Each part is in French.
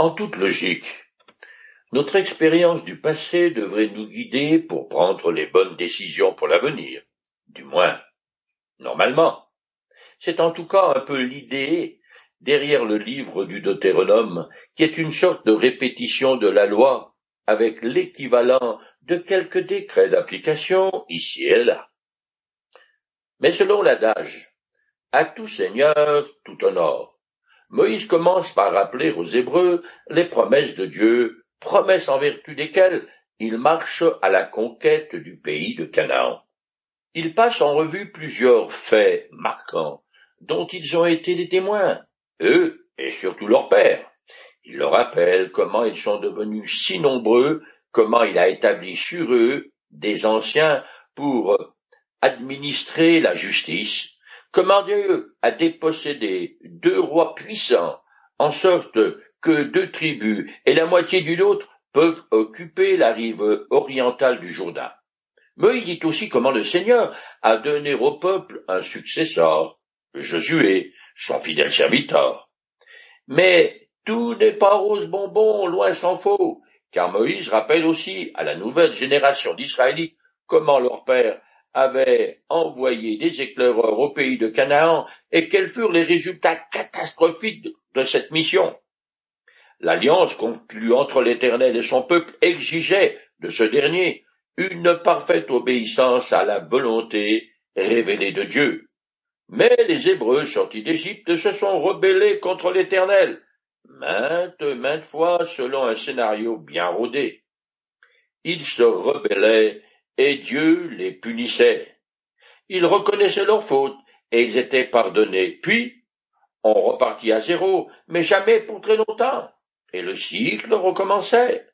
En toute logique, notre expérience du passé devrait nous guider pour prendre les bonnes décisions pour l'avenir. Du moins, normalement. C'est en tout cas un peu l'idée derrière le livre du Deutéronome, qui est une sorte de répétition de la loi, avec l'équivalent de quelques décrets d'application ici et là. Mais selon l'adage, à tout seigneur, tout honneur, Moïse commence par rappeler aux Hébreux les promesses de Dieu, promesses en vertu desquelles il marche à la conquête du pays de Canaan. Il passe en revue plusieurs faits marquants dont ils ont été les témoins, eux et surtout leur père. Il leur rappelle comment ils sont devenus si nombreux, comment il a établi sur eux des anciens pour administrer la justice, comment Dieu a dépossédé deux rois puissants, en sorte que deux tribus et la moitié d'une autre peuvent occuper la rive orientale du Jourdain. Mais il dit aussi comment le Seigneur a donné au peuple un successeur, Josué, son fidèle serviteur. Mais tout n'est pas rose bonbon, loin s'en faut, car Moïse rappelle aussi à la nouvelle génération d'Israélites comment leur père avait envoyé des éclaireurs au pays de Canaan et quels furent les résultats catastrophiques de cette mission. L'alliance conclue entre l'Éternel et son peuple exigeait de ce dernier une parfaite obéissance à la volonté révélée de Dieu. Mais les Hébreux sortis d'Égypte se sont rebellés contre l'Éternel, maintes, maintes fois selon un scénario bien rodé. Ils se rebellaient et Dieu les punissait. Ils reconnaissaient leurs fautes et ils étaient pardonnés. Puis, on repartit à zéro, mais jamais pour très longtemps, et le cycle recommençait.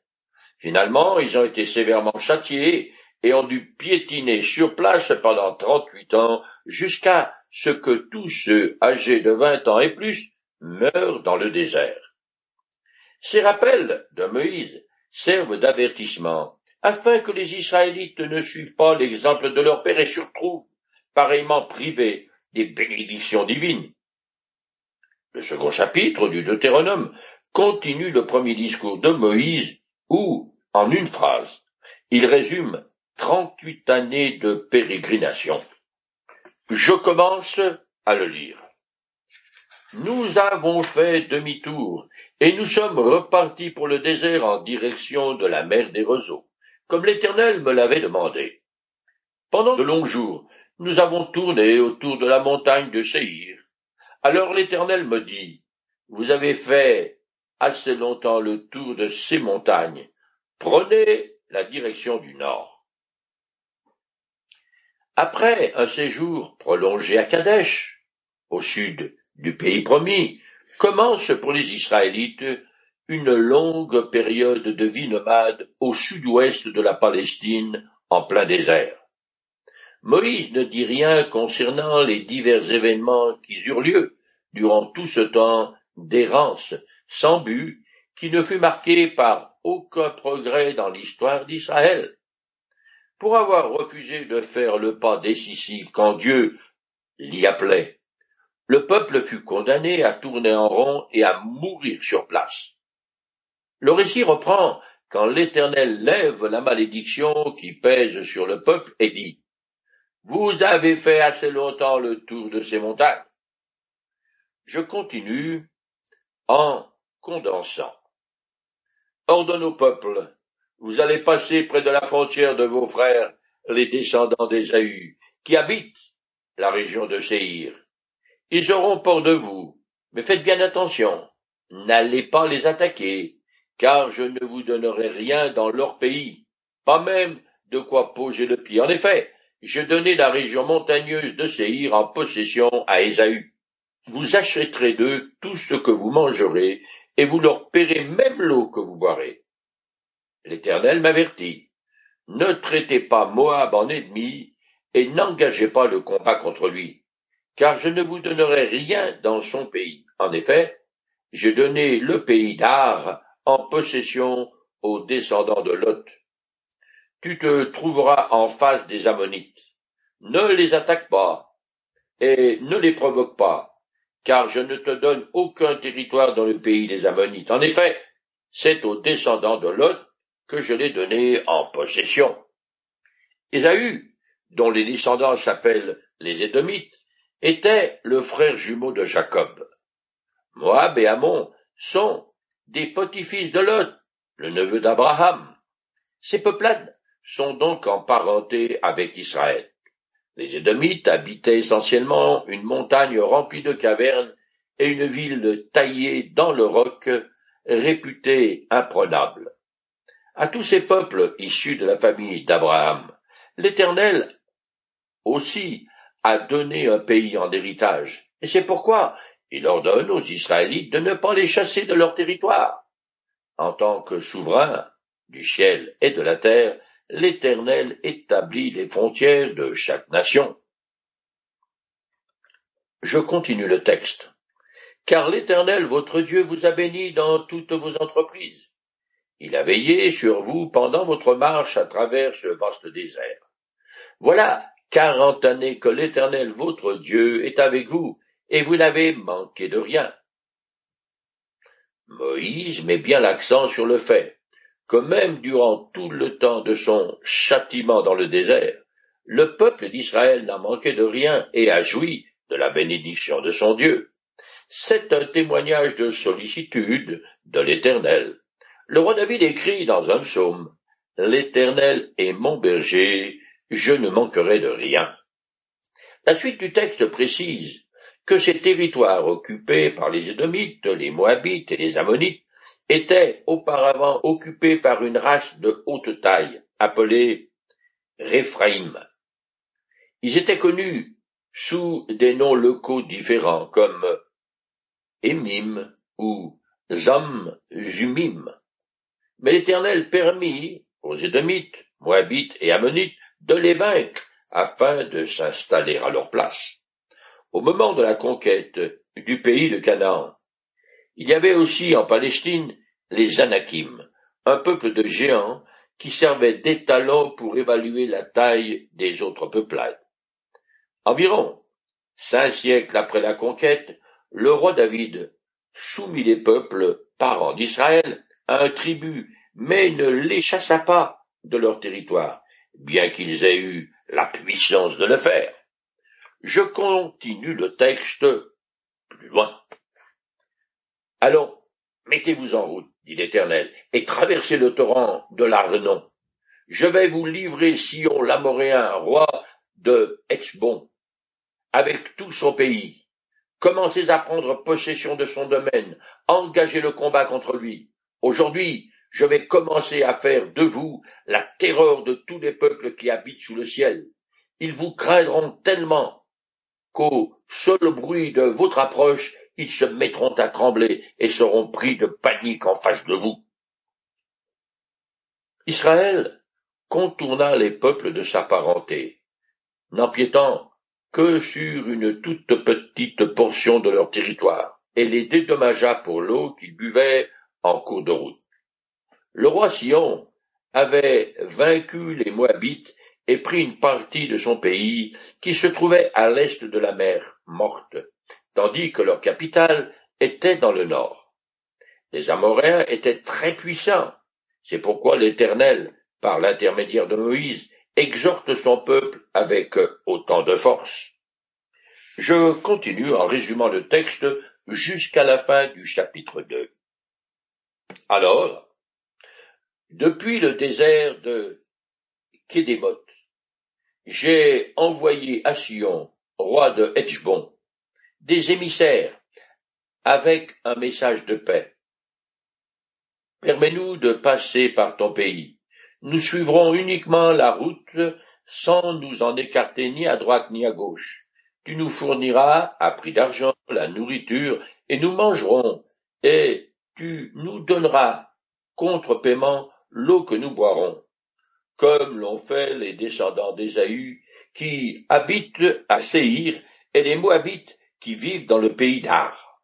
Finalement, ils ont été sévèrement châtiés et ont dû piétiner sur place pendant trente-huit ans jusqu'à ce que tous ceux âgés de vingt ans et plus meurent dans le désert. Ces rappels de Moïse servent d'avertissement afin que les Israélites ne suivent pas l'exemple de leur père et surtout pareillement privés des bénédictions divines. Le second chapitre du Deutéronome continue le premier discours de Moïse où, en une phrase, il résume trente-huit années de pérégrination. Je commence à le lire. Nous avons fait demi-tour, et nous sommes repartis pour le désert en direction de la mer des roseaux, comme l'Éternel me l'avait demandé. Pendant de longs jours, nous avons tourné autour de la montagne de Séhir. Alors l'Éternel me dit, Vous avez fait assez longtemps le tour de ces montagnes. Prenez la direction du nord. Après un séjour prolongé à Kadesh, au sud du pays promis, commence pour les Israélites une longue période de vie nomade au sud-ouest de la Palestine, en plein désert. Moïse ne dit rien concernant les divers événements qui eurent lieu durant tout ce temps d'errance sans but qui ne fut marqué par aucun progrès dans l'histoire d'Israël pour avoir refusé de faire le pas décisif quand Dieu l'y appelait. Le peuple fut condamné à tourner en rond et à mourir sur place. Le récit reprend quand l'Éternel lève la malédiction qui pèse sur le peuple et dit Vous avez fait assez longtemps le tour de ces montagnes. Je continue en condensant. Ordonne au peuple vous allez passer près de la frontière de vos frères, les descendants d'Ésaü, qui habitent la région de Séhir. Ils auront peur de vous, mais faites bien attention. N'allez pas les attaquer, car je ne vous donnerai rien dans leur pays, pas même de quoi poser le pied. En effet, je donnais la région montagneuse de Séhir en possession à Ésaü. Vous achèterez d'eux tout ce que vous mangerez, et vous leur paierez même l'eau que vous boirez. L'Éternel m'avertit. Ne traitez pas Moab en ennemi, et n'engagez pas le combat contre lui, car je ne vous donnerai rien dans son pays. En effet, j'ai donné le pays d'Ar en possession aux descendants de Lot. Tu te trouveras en face des Ammonites. Ne les attaque pas, et ne les provoque pas, car je ne te donne aucun territoire dans le pays des Ammonites. En effet, c'est aux descendants de Lot que je l'ai donné en possession. Ésaü, dont les descendants s'appellent les Édomites, était le frère jumeau de Jacob. Moab et Ammon sont des petits-fils de Lot, le neveu d'Abraham. Ces peuplades sont donc en parenté avec Israël. Les Édomites habitaient essentiellement une montagne remplie de cavernes et une ville taillée dans le roc, réputée imprenable. À tous ces peuples issus de la famille d'Abraham, l'Éternel aussi a donné un pays en héritage, et c'est pourquoi il ordonne aux Israélites de ne pas les chasser de leur territoire. En tant que souverain du ciel et de la terre, l'Éternel établit les frontières de chaque nation. Je continue le texte. Car l'Éternel votre Dieu vous a béni dans toutes vos entreprises. Il a veillé sur vous pendant votre marche à travers ce vaste désert. Voilà quarante années que l'Éternel votre Dieu est avec vous, et vous n'avez manqué de rien. Moïse met bien l'accent sur le fait que même durant tout le temps de son châtiment dans le désert, le peuple d'Israël n'a manqué de rien et a joui de la bénédiction de son Dieu. C'est un témoignage de sollicitude de l'Éternel. Le roi David écrit dans un psaume L'Éternel est mon berger, je ne manquerai de rien. La suite du texte précise que ces territoires occupés par les Édomites, les Moabites et les Ammonites étaient auparavant occupés par une race de haute taille, appelée Réphraïm. Ils étaient connus sous des noms locaux différents comme Émim ou Zam Jumim. Mais l'Éternel permit aux Édomites, Moabites et Ammonites de les vaincre afin de s'installer à leur place. Au moment de la conquête du pays de Canaan, il y avait aussi en Palestine les Anakim, un peuple de géants qui servait d'étalon pour évaluer la taille des autres peuplades. Environ cinq siècles après la conquête, le roi David soumit les peuples parents d'Israël à un tribut, mais ne les chassa pas de leur territoire, bien qu'ils aient eu la puissance de le faire. Je continue le texte plus loin. Allons, mettez-vous en route, dit l'Éternel, et traversez le torrent de l'Arnon. Je vais vous livrer Sion l'Amoréen, roi de Hexbon, avec tout son pays. Commencez à prendre possession de son domaine, engagez le combat contre lui. Aujourd'hui, je vais commencer à faire de vous la terreur de tous les peuples qui habitent sous le ciel. Ils vous craindront tellement qu'au seul bruit de votre approche, ils se mettront à trembler et seront pris de panique en face de vous. Israël contourna les peuples de sa parenté, n'empiétant que sur une toute petite portion de leur territoire, et les dédommagea pour l'eau qu'ils buvaient en cours de route. Le roi Sion avait vaincu les Moabites et prit une partie de son pays qui se trouvait à l'est de la mer Morte, tandis que leur capitale était dans le nord. Les Amoréens étaient très puissants. C'est pourquoi l'Éternel, par l'intermédiaire de Moïse, exhorte son peuple avec autant de force. Je continue en résumant le texte jusqu'à la fin du chapitre 2. Alors, depuis le désert de Kédémoth, j'ai envoyé à Sion, roi de Hechbon, des émissaires avec un message de paix. Permets-nous de passer par ton pays. Nous suivrons uniquement la route sans nous en écarter ni à droite ni à gauche. Tu nous fourniras, à prix d'argent, la nourriture, et nous mangerons, et tu nous donneras, contre paiement, l'eau que nous boirons comme l'ont fait les descendants d'Ésaü, qui habitent à Séhir, et les Moabites qui vivent dans le pays d'Ar.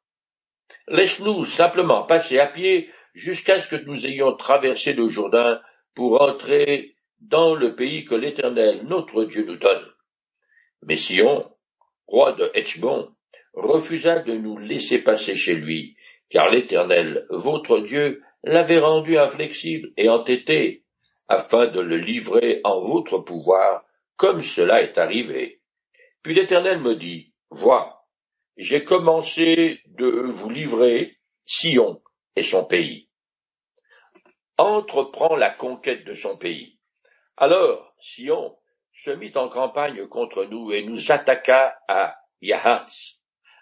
Laisse-nous simplement passer à pied jusqu'à ce que nous ayons traversé le Jourdain pour entrer dans le pays que l'Éternel, notre Dieu, nous donne. Mais Sion, roi de Hechbon, refusa de nous laisser passer chez lui, car l'Éternel, votre Dieu, l'avait rendu inflexible et entêté, afin de le livrer en votre pouvoir, comme cela est arrivé. Puis l'Éternel me dit, Vois, j'ai commencé de vous livrer Sion et son pays. Entreprends la conquête de son pays. Alors Sion se mit en campagne contre nous et nous attaqua à Yahats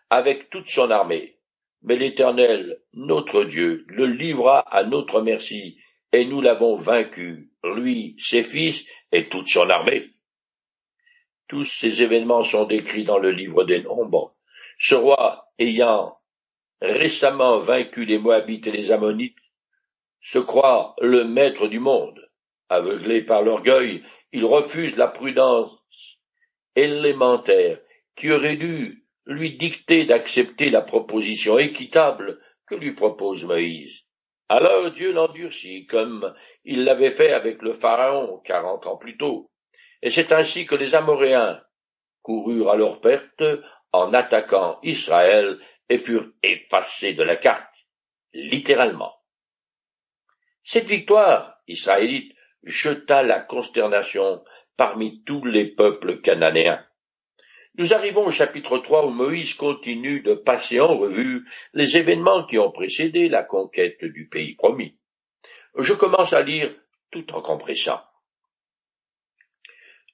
avec toute son armée. Mais l'Éternel, notre Dieu, le livra à notre merci, et nous l'avons vaincu, lui, ses fils et toute son armée. Tous ces événements sont décrits dans le livre des Nombres. Ce roi, ayant récemment vaincu les Moabites et les Ammonites, se croit le maître du monde. Aveuglé par l'orgueil, il refuse la prudence élémentaire qui aurait dû lui dicter d'accepter la proposition équitable que lui propose Moïse. Alors Dieu l'endurcit, comme il l'avait fait avec le Pharaon quarante ans plus tôt. Et c'est ainsi que les Amoréens coururent à leur perte en attaquant Israël et furent effacés de la carte, littéralement. Cette victoire israélite jeta la consternation parmi tous les peuples cananéens. Nous arrivons au chapitre 3 où Moïse continue de passer en revue les événements qui ont précédé la conquête du pays promis. Je commence à lire tout en compressant.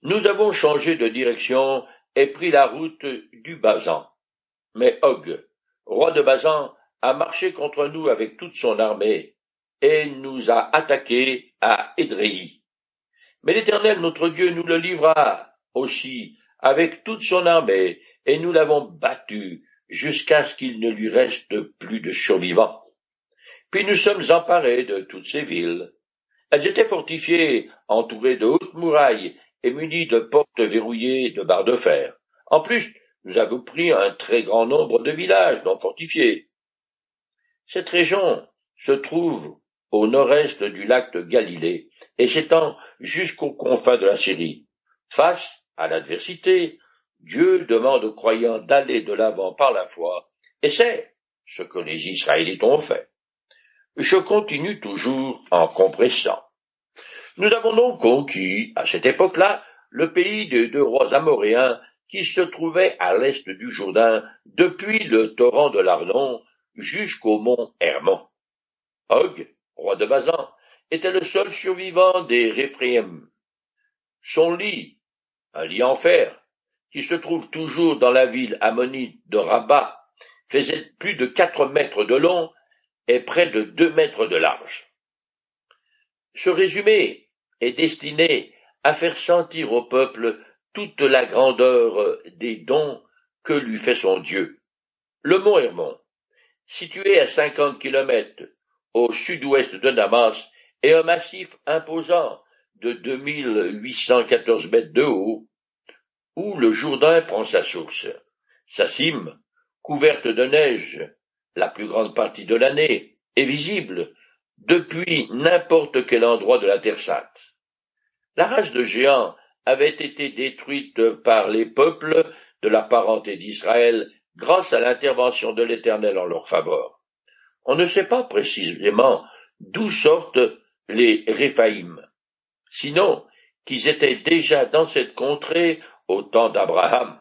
Nous avons changé de direction et pris la route du Bazan. Mais Og, roi de Bazan, a marché contre nous avec toute son armée et nous a attaqués à Édréi. Mais l'Éternel notre Dieu nous le livra aussi avec toute son armée, et nous l'avons battu jusqu'à ce qu'il ne lui reste plus de survivants. Puis nous sommes emparés de toutes ces villes. Elles étaient fortifiées, entourées de hautes murailles et munies de portes verrouillées de barres de fer. En plus, nous avons pris un très grand nombre de villages non fortifiés. Cette région se trouve au nord-est du lac de Galilée et s'étend jusqu'aux confins de la Syrie. Face à l'adversité, Dieu demande aux croyants d'aller de l'avant par la foi, et c'est ce que les Israélites ont fait. Je continue toujours en compressant. Nous avons donc conquis, à cette époque-là, le pays des deux rois amoréens qui se trouvaient à l'est du Jourdain, depuis le torrent de l'Arnon jusqu'au mont Hermon. Og, roi de Bazan, était le seul survivant des Réphaïm. Son lit un lit en fer, qui se trouve toujours dans la ville ammonite de Rabat, faisait plus de quatre mètres de long et près de deux mètres de large. Ce résumé est destiné à faire sentir au peuple toute la grandeur des dons que lui fait son Dieu. Le mont Hermon, situé à cinquante kilomètres au sud-ouest de Damas, est un massif imposant de 2814 mètres de haut, où le Jourdain prend sa source. Sa cime, couverte de neige, la plus grande partie de l'année, est visible depuis n'importe quel endroit de la Terre sainte. La race de géants avait été détruite par les peuples de la parenté d'Israël grâce à l'intervention de l'Éternel en leur faveur. On ne sait pas précisément d'où sortent les Réphaïm, sinon qu'ils étaient déjà dans cette contrée au temps d'Abraham.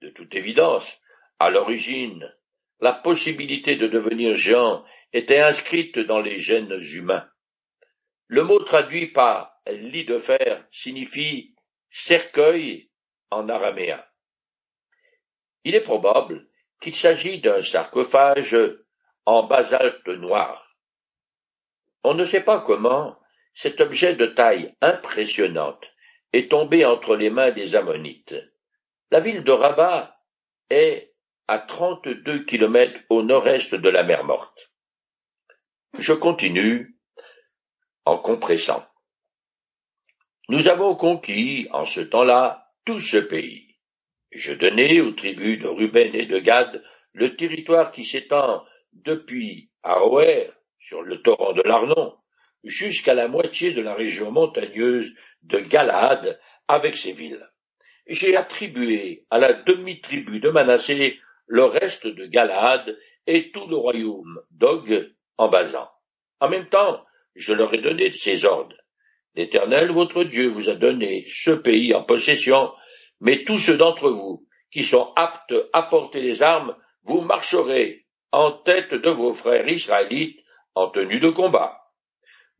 De toute évidence, à l'origine, la possibilité de devenir géant était inscrite dans les gènes humains. Le mot traduit par lit de fer signifie cercueil en araméen. Il est probable qu'il s'agit d'un sarcophage en basalte noir. On ne sait pas comment cet objet de taille impressionnante est tombé entre les mains des Ammonites. La ville de Rabat est à trente-deux kilomètres au nord-est de la mer Morte. Je continue en compressant. Nous avons conquis, en ce temps-là, tout ce pays. Je donnai aux tribus de Ruben et de Gad le territoire qui s'étend depuis Aroer, sur le torrent de l'Arnon, jusqu'à la moitié de la région montagneuse de Galade avec ses villes. J'ai attribué à la demi-tribu de Manassé le reste de Galade et tout le royaume d'Og en Basan. En même temps, je leur ai donné ces ordres. L'Éternel votre Dieu vous a donné ce pays en possession, mais tous ceux d'entre vous qui sont aptes à porter les armes, vous marcherez en tête de vos frères israélites en tenue de combat.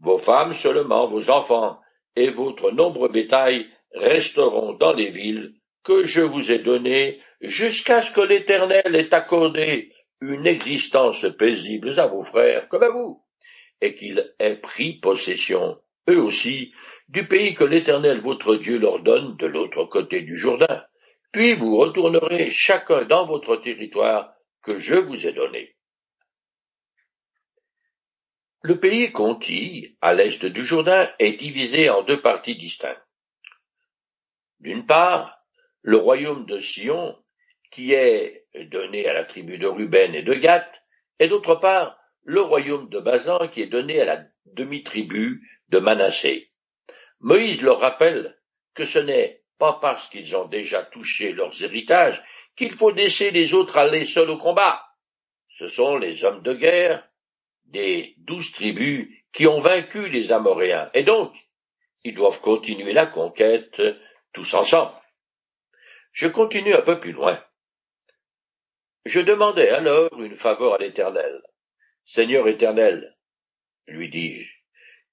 Vos femmes seulement, vos enfants et votre nombre bétail resteront dans les villes que je vous ai données jusqu'à ce que l'Éternel ait accordé une existence paisible à vos frères comme à vous, et qu'il ait pris possession, eux aussi, du pays que l'Éternel votre Dieu leur donne de l'autre côté du Jourdain. Puis vous retournerez chacun dans votre territoire que je vous ai donné. Le pays conquis, à l'est du Jourdain, est divisé en deux parties distinctes. D'une part, le royaume de Sion, qui est donné à la tribu de Ruben et de Gath, et d'autre part, le royaume de Bazan, qui est donné à la demi-tribu de Manassé. Moïse leur rappelle que ce n'est pas parce qu'ils ont déjà touché leurs héritages qu'il faut laisser les autres aller seuls au combat. Ce sont les hommes de guerre des douze tribus qui ont vaincu les Amoréens, et donc ils doivent continuer la conquête tous ensemble. Je continue un peu plus loin. Je demandai alors une faveur à l'Éternel. Seigneur éternel, lui dis-je,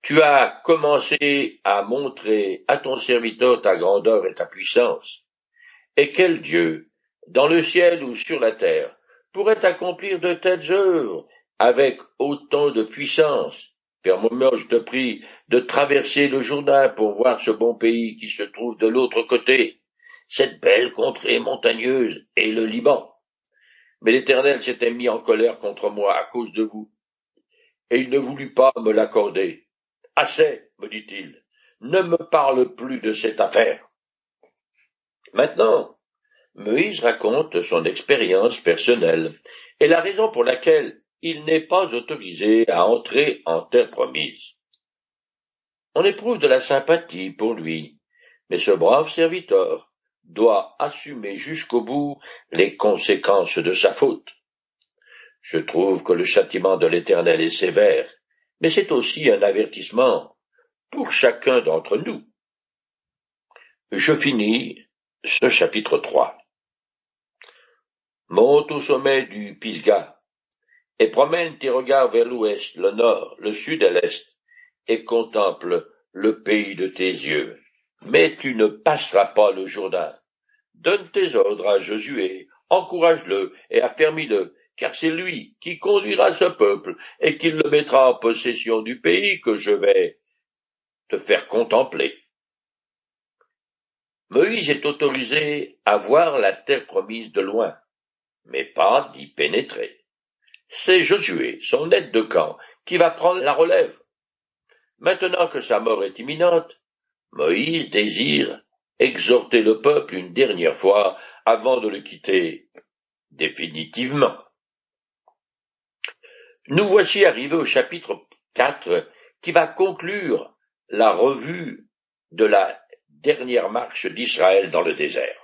tu as commencé à montrer à ton serviteur ta grandeur et ta puissance. Et quel Dieu, dans le ciel ou sur la terre, pourrait accomplir de telles œuvres avec autant de puissance. Permets-moi, je te prie, de traverser le Jourdain pour voir ce bon pays qui se trouve de l'autre côté, cette belle contrée montagneuse et le Liban. Mais l'Éternel s'était mis en colère contre moi à cause de vous, et il ne voulut pas me l'accorder. Assez, me dit-il, ne me parle plus de cette affaire. Maintenant, Moïse raconte son expérience personnelle et la raison pour laquelle il n'est pas autorisé à entrer en terre promise. On éprouve de la sympathie pour lui, mais ce brave serviteur doit assumer jusqu'au bout les conséquences de sa faute. Je trouve que le châtiment de l'Éternel est sévère, mais c'est aussi un avertissement pour chacun d'entre nous. Je finis ce chapitre 3. Monte au sommet du Pisgah, et promène tes regards vers l'ouest, le nord, le sud et l'est, et contemple le pays de tes yeux. Mais tu ne passeras pas le Jourdain. Donne tes ordres à Josué, encourage-le et affermis-le, car c'est lui qui conduira ce peuple et qui le mettra en possession du pays que je vais te faire contempler. Moïse est autorisé à voir la terre promise de loin, mais pas d'y pénétrer c'est Josué, son aide de camp, qui va prendre la relève. Maintenant que sa mort est imminente, Moïse désire exhorter le peuple une dernière fois avant de le quitter définitivement. Nous voici arrivés au chapitre 4 qui va conclure la revue de la dernière marche d'Israël dans le désert.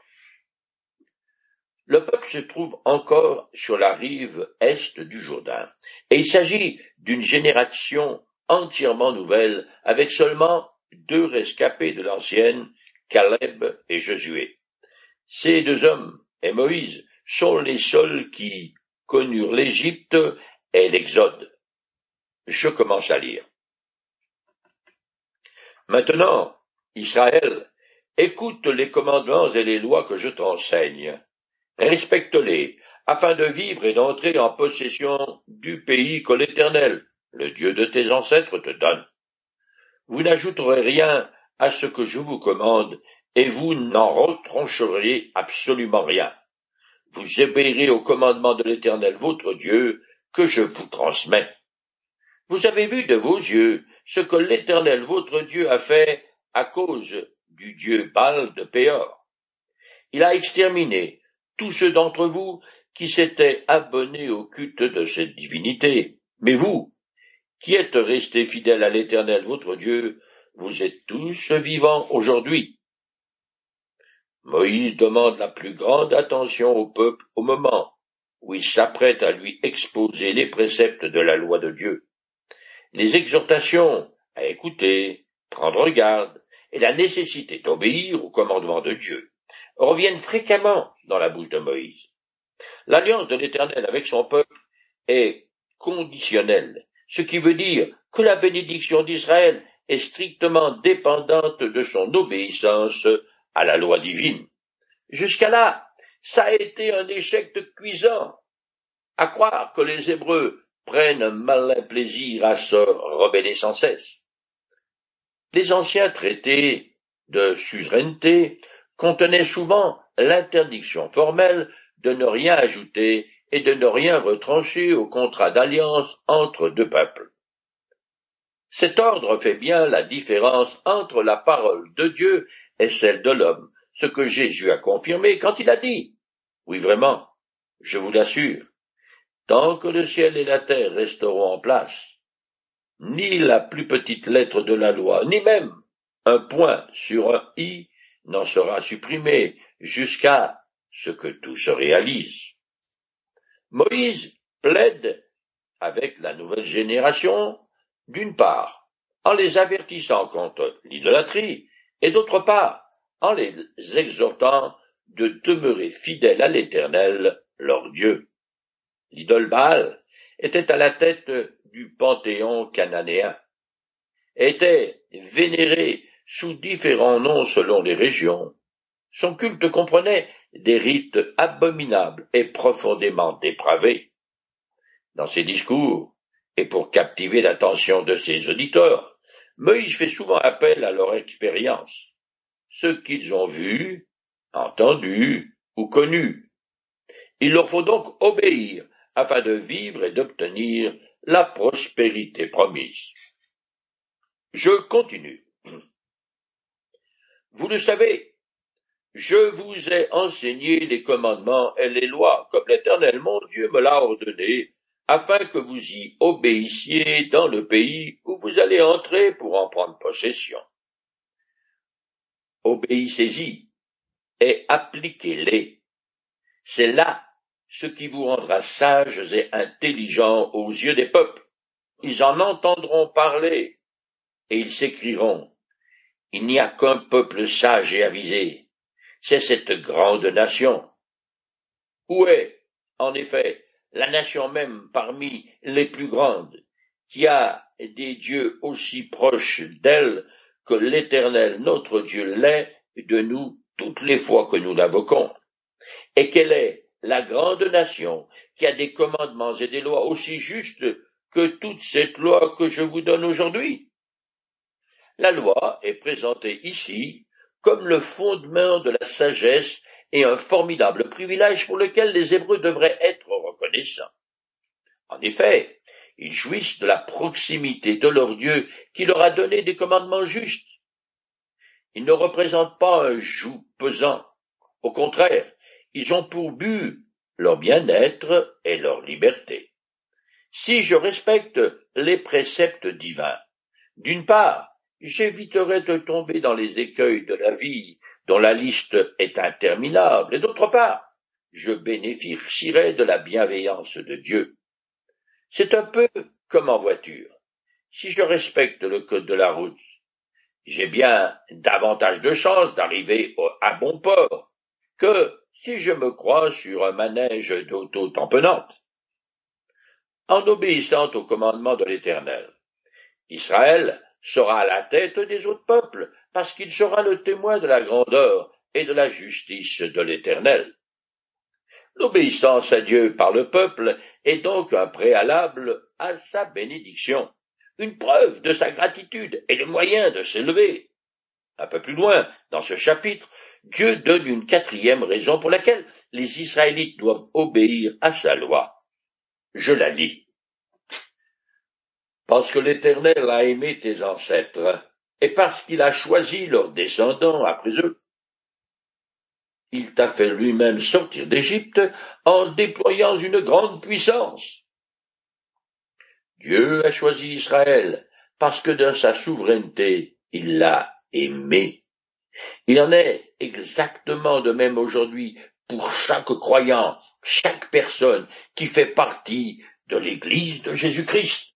Le peuple se trouve encore sur la rive est du Jourdain, et il s'agit d'une génération entièrement nouvelle, avec seulement deux rescapés de l'ancienne, Caleb et Josué. Ces deux hommes et Moïse sont les seuls qui connurent l'Égypte et l'Exode. Je commence à lire. Maintenant, Israël, écoute les commandements et les lois que je t'enseigne Respecte-les, afin de vivre et d'entrer en possession du pays que l'Éternel, le Dieu de tes ancêtres, te donne. Vous n'ajouterez rien à ce que je vous commande, et vous n'en retrancherez absolument rien. Vous obéirez au commandement de l'Éternel votre Dieu, que je vous transmets. Vous avez vu de vos yeux ce que l'Éternel votre Dieu a fait à cause du Dieu Baal de Péor. Il a exterminé tous ceux d'entre vous qui s'étaient abonnés au culte de cette divinité. Mais vous, qui êtes restés fidèles à l'Éternel votre Dieu, vous êtes tous vivants aujourd'hui. Moïse demande la plus grande attention au peuple au moment où il s'apprête à lui exposer les préceptes de la loi de Dieu. les exhortations à écouter, prendre garde, et la nécessité d'obéir au commandement de Dieu reviennent fréquemment dans la bouche de Moïse. L'alliance de l'Éternel avec son peuple est conditionnelle, ce qui veut dire que la bénédiction d'Israël est strictement dépendante de son obéissance à la loi divine. Jusqu'à là, ça a été un échec de cuisant. À croire que les Hébreux prennent un malin plaisir à se rebeller sans cesse. Les anciens traités de suzeraineté contenaient souvent l'interdiction formelle de ne rien ajouter et de ne rien retrancher au contrat d'alliance entre deux peuples. Cet ordre fait bien la différence entre la parole de Dieu et celle de l'homme, ce que Jésus a confirmé quand il a dit Oui vraiment, je vous l'assure, tant que le ciel et la terre resteront en place, ni la plus petite lettre de la loi, ni même un point sur un i n'en sera supprimé jusqu'à ce que tout se réalise. Moïse plaide avec la nouvelle génération, d'une part, en les avertissant contre l'idolâtrie, et d'autre part, en les exhortant de demeurer fidèles à l'Éternel, leur Dieu. L'idole Baal était à la tête du panthéon cananéen, était vénéré sous différents noms selon les régions. Son culte comprenait des rites abominables et profondément dépravés. Dans ses discours, et pour captiver l'attention de ses auditeurs, Moïse fait souvent appel à leur expérience, ce qu'ils ont vu, entendu ou connu. Il leur faut donc obéir afin de vivre et d'obtenir la prospérité promise. Je continue. Vous le savez, je vous ai enseigné les commandements et les lois, comme l'Éternel mon Dieu me l'a ordonné, afin que vous y obéissiez dans le pays où vous allez entrer pour en prendre possession. Obéissez-y et appliquez-les. C'est là ce qui vous rendra sages et intelligents aux yeux des peuples. Ils en entendront parler et ils s'écrieront Il n'y a qu'un peuple sage et avisé c'est cette grande nation. Où est, en effet, la nation même parmi les plus grandes, qui a des dieux aussi proches d'elle que l'Éternel notre Dieu l'est de nous toutes les fois que nous l'invoquons, et quelle est la grande nation qui a des commandements et des lois aussi justes que toute cette loi que je vous donne aujourd'hui? La loi est présentée ici comme le fondement de la sagesse et un formidable privilège pour lequel les Hébreux devraient être reconnaissants. En effet, ils jouissent de la proximité de leur Dieu qui leur a donné des commandements justes. Ils ne représentent pas un joug pesant. Au contraire, ils ont pour but leur bien-être et leur liberté. Si je respecte les préceptes divins, d'une part, j'éviterai de tomber dans les écueils de la vie dont la liste est interminable, et d'autre part, je bénéficierai de la bienveillance de Dieu. C'est un peu comme en voiture. Si je respecte le code de la route, j'ai bien davantage de chances d'arriver à bon port que si je me crois sur un manège d'auto-tamponnante. En obéissant au commandement de l'Éternel, Israël sera à la tête des autres peuples, parce qu'il sera le témoin de la grandeur et de la justice de l'Éternel. L'obéissance à Dieu par le peuple est donc un préalable à sa bénédiction, une preuve de sa gratitude et le moyen de s'élever. Un peu plus loin, dans ce chapitre, Dieu donne une quatrième raison pour laquelle les Israélites doivent obéir à sa loi. Je la lis parce que l'Éternel a aimé tes ancêtres, et parce qu'il a choisi leurs descendants après eux. Il t'a fait lui-même sortir d'Égypte en déployant une grande puissance. Dieu a choisi Israël parce que dans sa souveraineté, il l'a aimé. Il en est exactement de même aujourd'hui pour chaque croyant, chaque personne qui fait partie de l'Église de Jésus-Christ.